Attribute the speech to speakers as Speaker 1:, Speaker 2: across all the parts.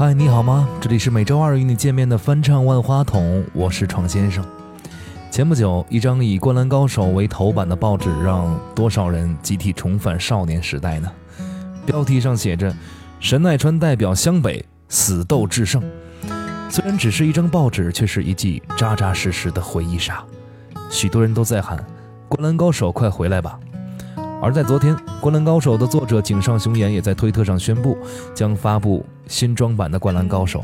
Speaker 1: 嗨，你好吗？这里是每周二与你见面的翻唱万花筒，我是闯先生。前不久，一张以《灌篮高手》为头版的报纸，让多少人集体重返少年时代呢？标题上写着“神奈川代表湘北死斗制胜”。虽然只是一张报纸，却是一记扎扎实实的回忆杀。许多人都在喊：“灌篮高手，快回来吧！”而在昨天，《灌篮高手》的作者井上雄彦也在推特上宣布，将发布新装版的《灌篮高手》。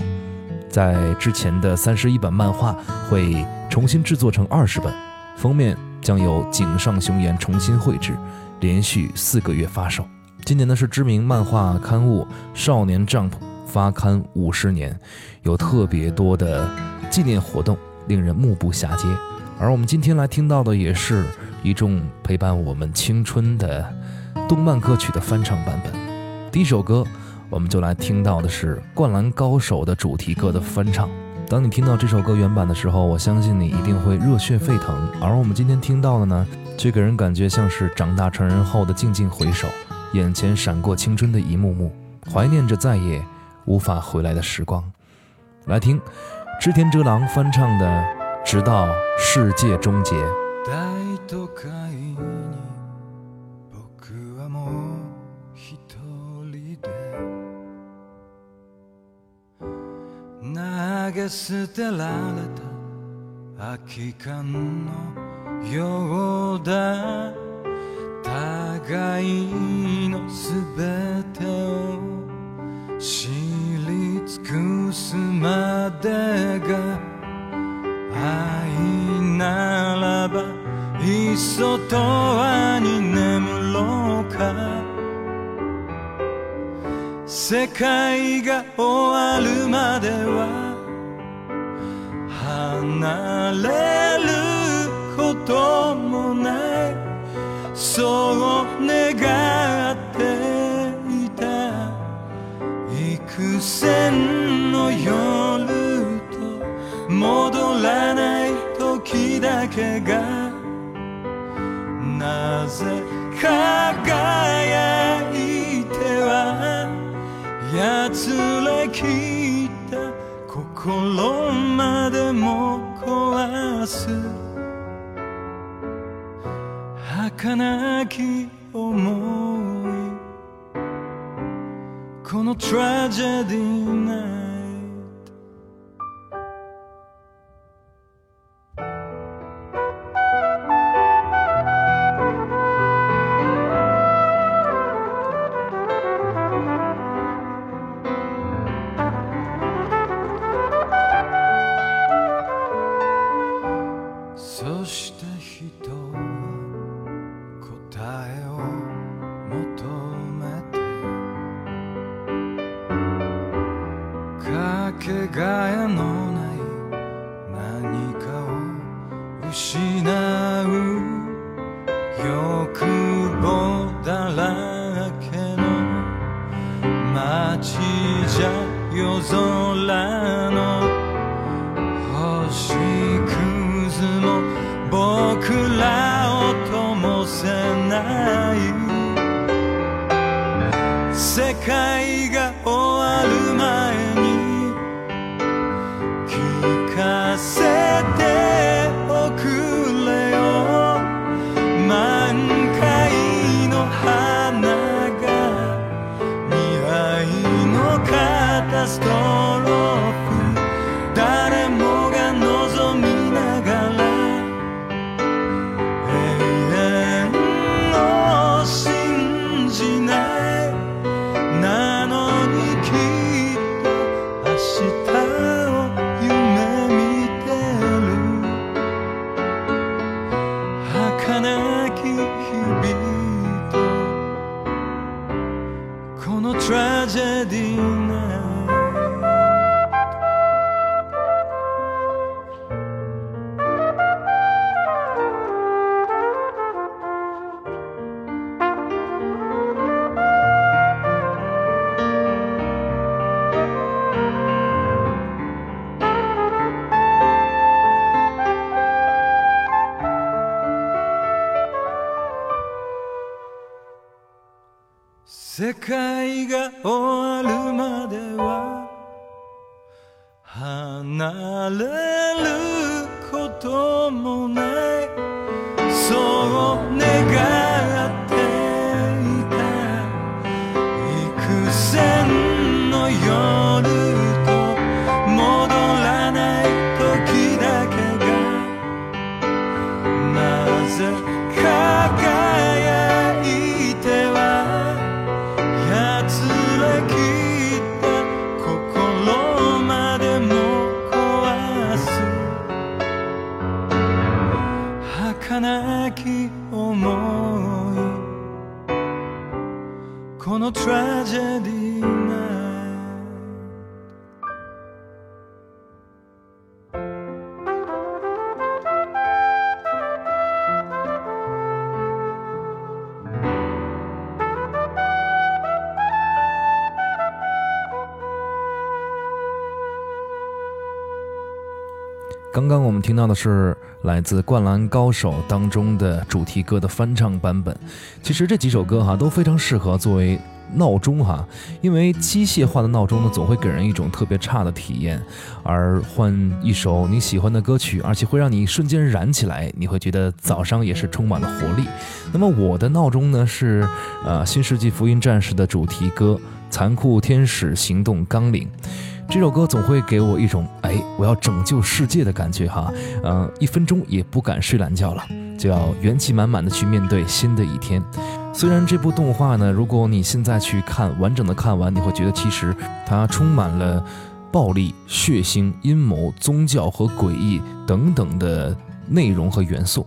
Speaker 1: 在之前的三十一本漫画会重新制作成二十本，封面将由井上雄彦重新绘制，连续四个月发售。今年呢是知名漫画刊物《少年 Jump》发刊五十年，有特别多的纪念活动，令人目不暇接。而我们今天来听到的也是。一众陪伴我们青春的动漫歌曲的翻唱版本。第一首歌，我们就来听到的是《灌篮高手》的主题歌的翻唱。当你听到这首歌原版的时候，我相信你一定会热血沸腾。而我们今天听到的呢，却给人感觉像是长大成人后的静静回首，眼前闪过青春的一幕幕，怀念着再也无法回来的时光。来听织田哲郎翻唱的《直到世界终结》。
Speaker 2: げ捨てられた空き缶のようだ。互いのすべてを知り尽くすまでが愛ならばいっそ永遠に眠ろうか。世界が終わるまでは離れることもないそう願っていた幾千の夜と戻らない時だけがなぜ輝いてはやつれきった心も壊す儚き思い。このトラジェディな
Speaker 1: 刚刚我们听到的是来自《灌篮高手》当中的主题歌的翻唱版本。其实这几首歌哈都非常适合作为闹钟哈，因为机械化的闹钟呢总会给人一种特别差的体验，而换一首你喜欢的歌曲，而且会让你瞬间燃起来，你会觉得早上也是充满了活力。那么我的闹钟呢是呃《新世纪福音战士》的主题歌《残酷天使行动纲领》。这首歌总会给我一种哎，我要拯救世界的感觉哈，嗯、一分钟也不敢睡懒觉了，就要元气满满的去面对新的一天。虽然这部动画呢，如果你现在去看完整的看完，你会觉得其实它充满了暴力、血腥、阴谋、宗教和诡异等等的内容和元素。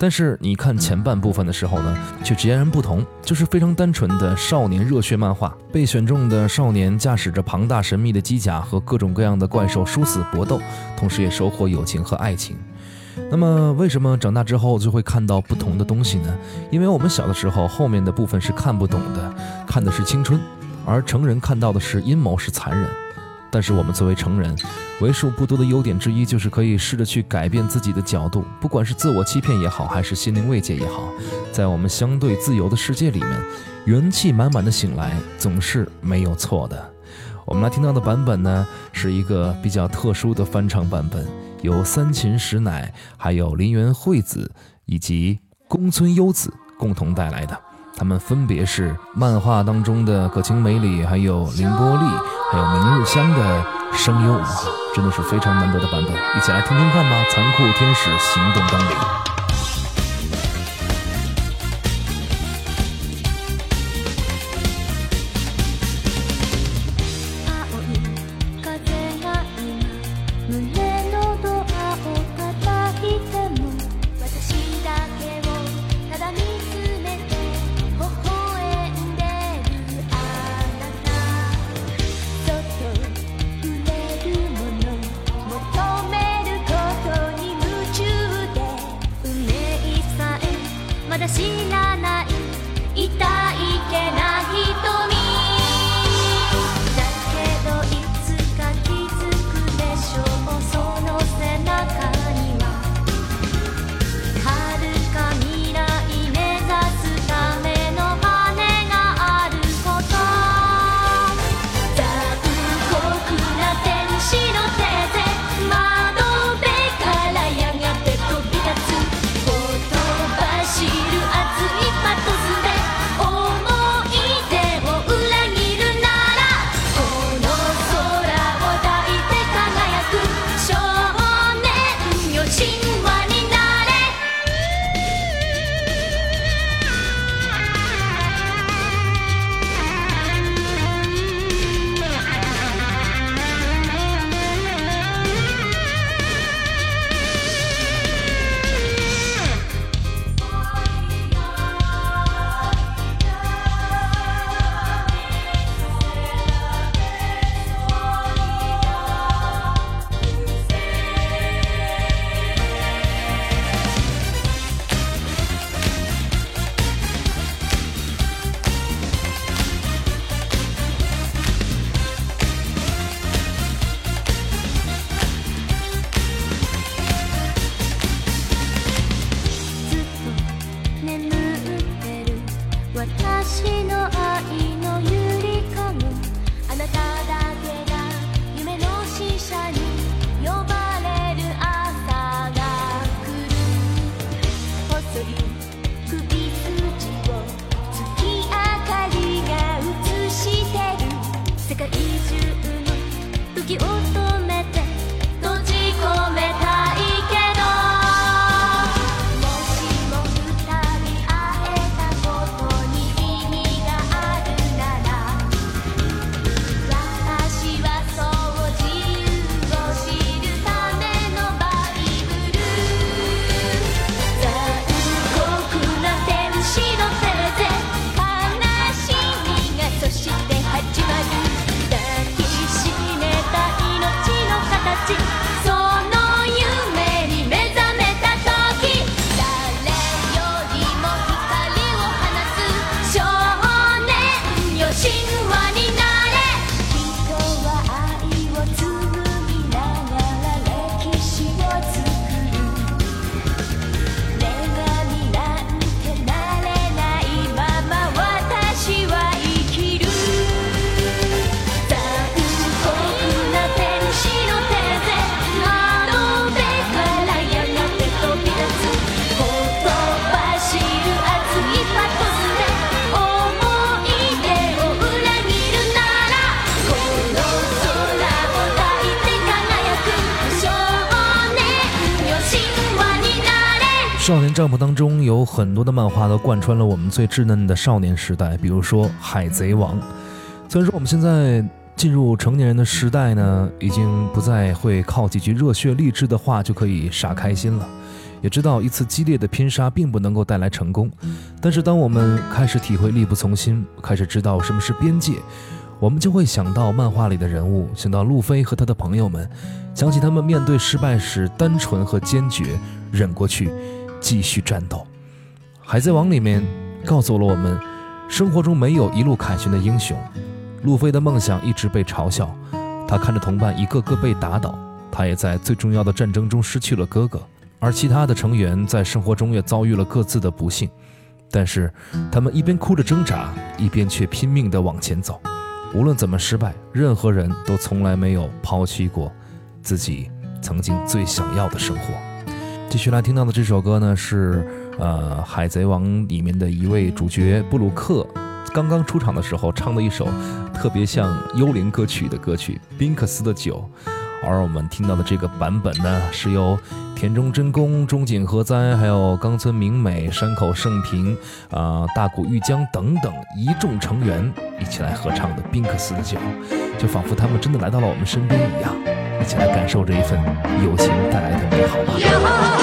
Speaker 1: 但是你看前半部分的时候呢，却截然不同，就是非常单纯的少年热血漫画。被选中的少年驾驶着庞大神秘的机甲和各种各样的怪兽殊死搏斗，同时也收获友情和爱情。那么，为什么长大之后就会看到不同的东西呢？因为我们小的时候后面的部分是看不懂的，看的是青春，而成人看到的是阴谋，是残忍。但是我们作为成人，为数不多的优点之一就是可以试着去改变自己的角度，不管是自我欺骗也好，还是心灵慰藉也好，在我们相对自由的世界里面，元气满满的醒来总是没有错的。我们来听到的版本呢，是一个比较特殊的翻唱版本，由三秦石乃、还有林原惠子以及宫村优子共同带来的。他们分别是漫画当中的葛晴美里，还有凌波丽，还有明日香的声优，真的是非常难得的版本，一起来听听看吧！残酷天使行动纲领。少年帐篷当中有很多的漫画都贯穿了我们最稚嫩的少年时代，比如说《海贼王》。虽然说我们现在进入成年人的时代呢，已经不再会靠几句热血励志的话就可以傻开心了，也知道一次激烈的拼杀并不能够带来成功。但是当我们开始体会力不从心，开始知道什么是边界，我们就会想到漫画里的人物，想到路飞和他的朋友们，想起他们面对失败时单纯和坚决，忍过去。继续战斗。《海贼王》里面告诉了我们，生活中没有一路凯旋的英雄。路飞的梦想一直被嘲笑，他看着同伴一个个被打倒，他也在最重要的战争中失去了哥哥，而其他的成员在生活中也遭遇了各自的不幸。但是他们一边哭着挣扎，一边却拼命地往前走。无论怎么失败，任何人都从来没有抛弃过自己曾经最想要的生活。继续来听到的这首歌呢，是呃《海贼王》里面的一位主角布鲁克刚刚出场的时候唱的一首特别像幽灵歌曲的歌曲《宾克斯的酒》，而我们听到的这个版本呢，是由田中真弓、中井和哉，还有冈村明美、山口胜平、啊、大谷玉江等等一众成员一起来合唱的《宾克斯的酒》，就仿佛他们真的来到了我们身边一样，一起来感受这一份友情带来的美好吧。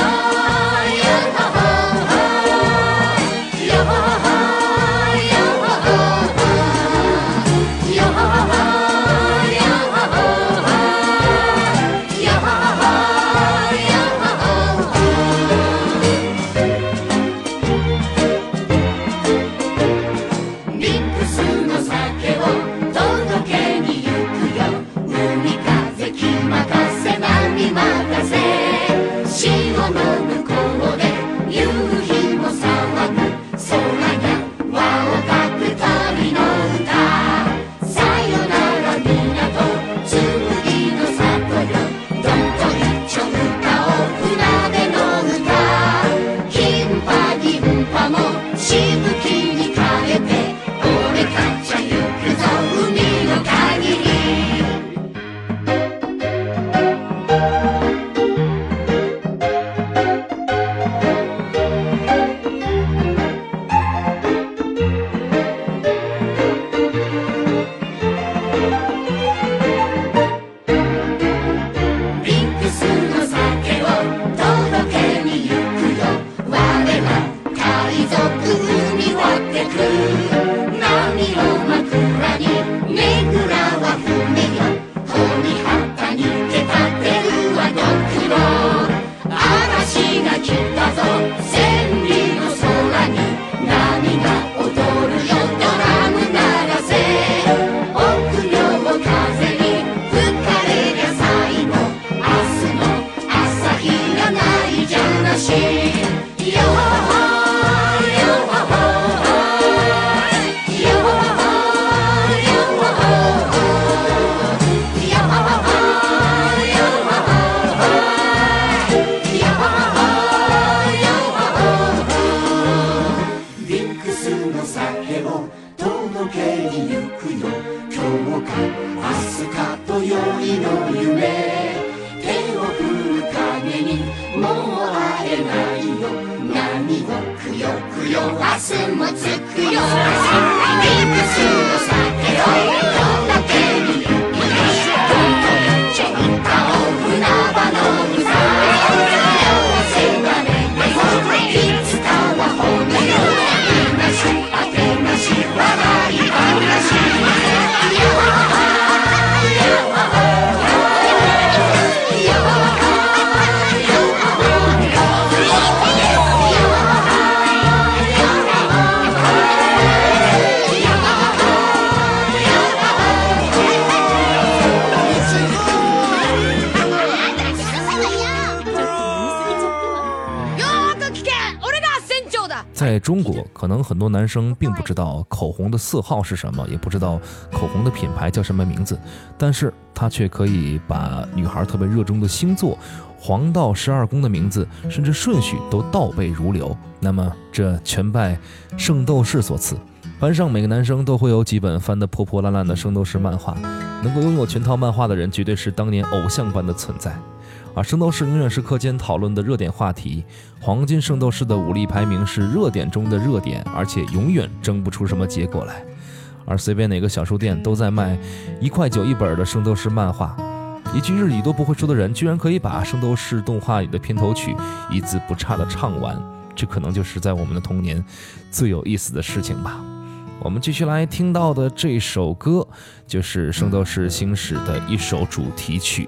Speaker 3: Simma tsukuyo. Simma tsukuyo. Simma tsukuyo.
Speaker 1: Simma 中国，可能很多男生并不知道口红的色号是什么，也不知道口红的品牌叫什么名字，但是他却可以把女孩特别热衷的星座、黄道十二宫的名字，甚至顺序都倒背如流。那么，这全拜圣斗士所赐。班上每个男生都会有几本翻得破破烂烂的圣斗士漫画，能够拥有全套漫画的人，绝对是当年偶像般的存在。而圣斗士永远是课间讨论的热点话题。黄金圣斗士的武力排名是热点中的热点，而且永远争不出什么结果来。而随便哪个小书店都在卖一块九一本的圣斗士漫画，一句日语都不会说的人，居然可以把圣斗士动画里的片头曲一字不差的唱完，这可能就是在我们的童年最有意思的事情吧。我们继续来听到的这首歌，就是《圣斗士星矢》的一首主题曲。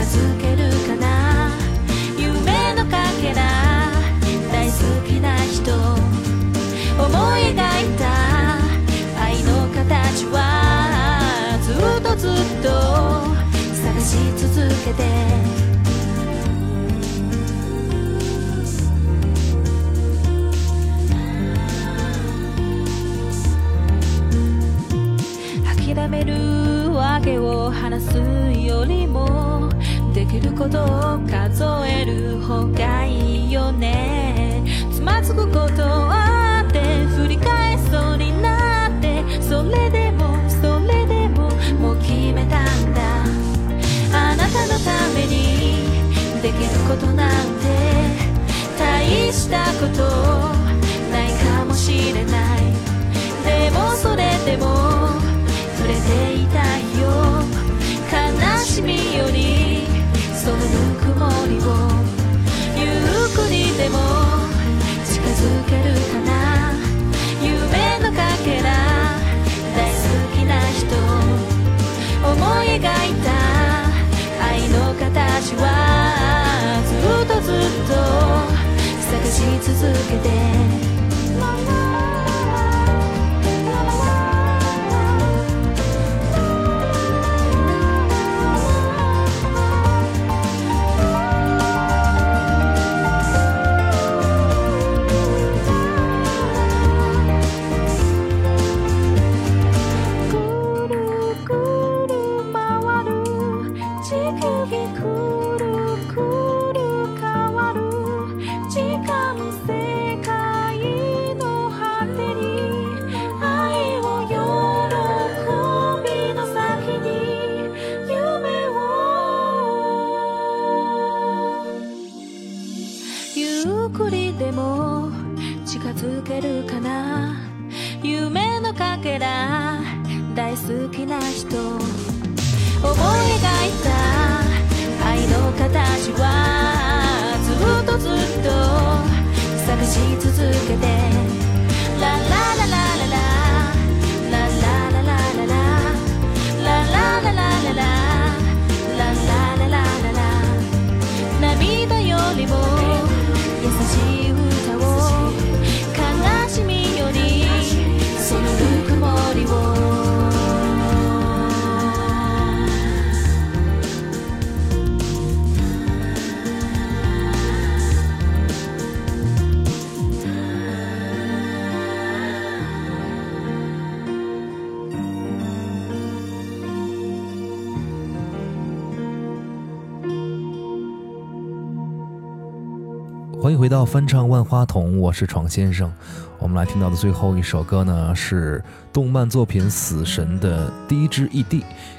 Speaker 4: づけるかな？夢のかけら？大好きな人？思い描いた？愛の形は？ずっとずっと？探し続けて。諦めるわけを話すよりもできることを数える方がいいよね。つまずくことあって振り返りそうになって。それでもそれでももう決めたんだ。あなたのためにできることなんて大したことないかもしれない。でもそれでも触れていたいよ。悲しみよりりをゆっくりでも近づけるかな。夢のかけら大好きな人。思い描いた愛の形はずっとずっと探し続けて。回
Speaker 1: 到翻唱万花筒，我是闯先生。我们来听到的最后一首歌呢，是动漫作品《死神》的《第一支 ED》，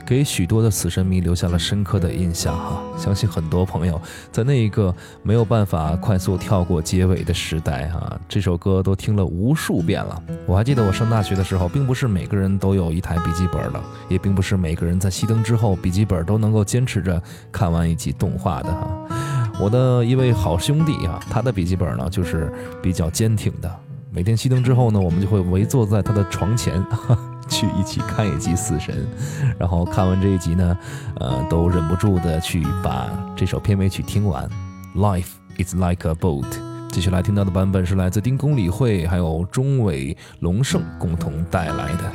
Speaker 1: 给许多的死神迷留下了深刻的印象哈。相信很多朋友在那一个没有办法快速跳过结尾的时代哈，这首歌都听了无数遍了。我还记得我上大学的时候，并不是每个人都有一台笔记本的，也并不是每个人在熄灯之后笔记本都能够坚持着看完一集动画的哈。我的一位好兄弟啊，他的笔记本呢就是比较坚挺的。每天熄灯之后呢，我们就会围坐在他的床前，去一起看一集《死神》，然后看完这一集呢，呃，都忍不住的去把这首片尾曲听完。Life is like a boat。继续来听到的版本是来自丁公理会还有中尾龙胜共同带来的。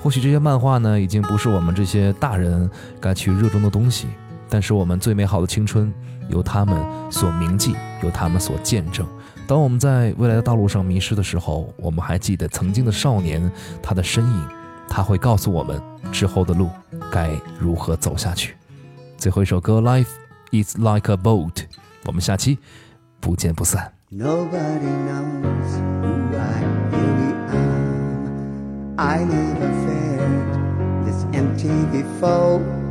Speaker 1: 或许这些漫画呢，已经不是我们这些大人该去热衷的东西，但是我们最美好的青春由他们所铭记，由他们所见证。当我们在未来的道路上迷失的时候，我们还记得曾经的少年，他的身影，他会告诉我们之后的路该如何走下去。最后一首歌《Life Is Like a Boat》，我们下期不见不散。
Speaker 5: Nobody knows who I am I never felt this empty before.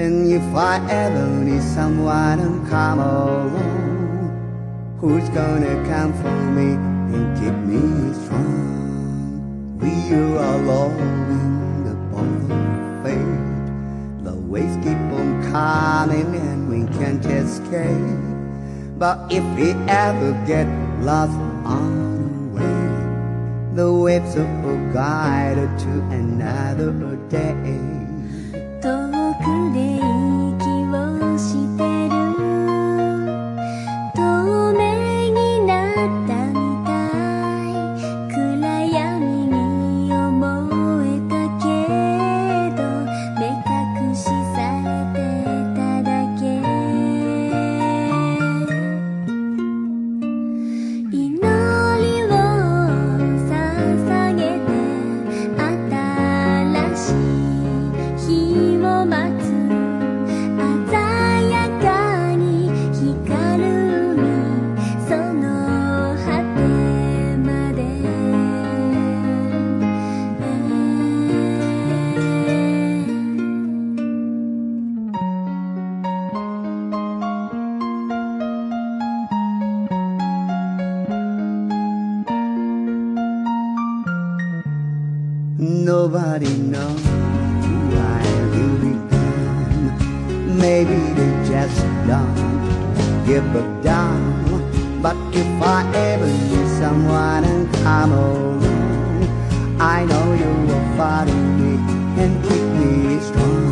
Speaker 5: And if I ever need someone to come along, who's gonna come for me and keep me strong? We are alone in the boat of fate. The waves keep on coming and we can't escape. But if we ever get lost on the way, the waves will guide us to another day.
Speaker 4: 遠くで息を
Speaker 5: Nobody knows who I really. Maybe they just don't give a damn. But if I ever need someone and come along, I know you will follow me and keep me strong.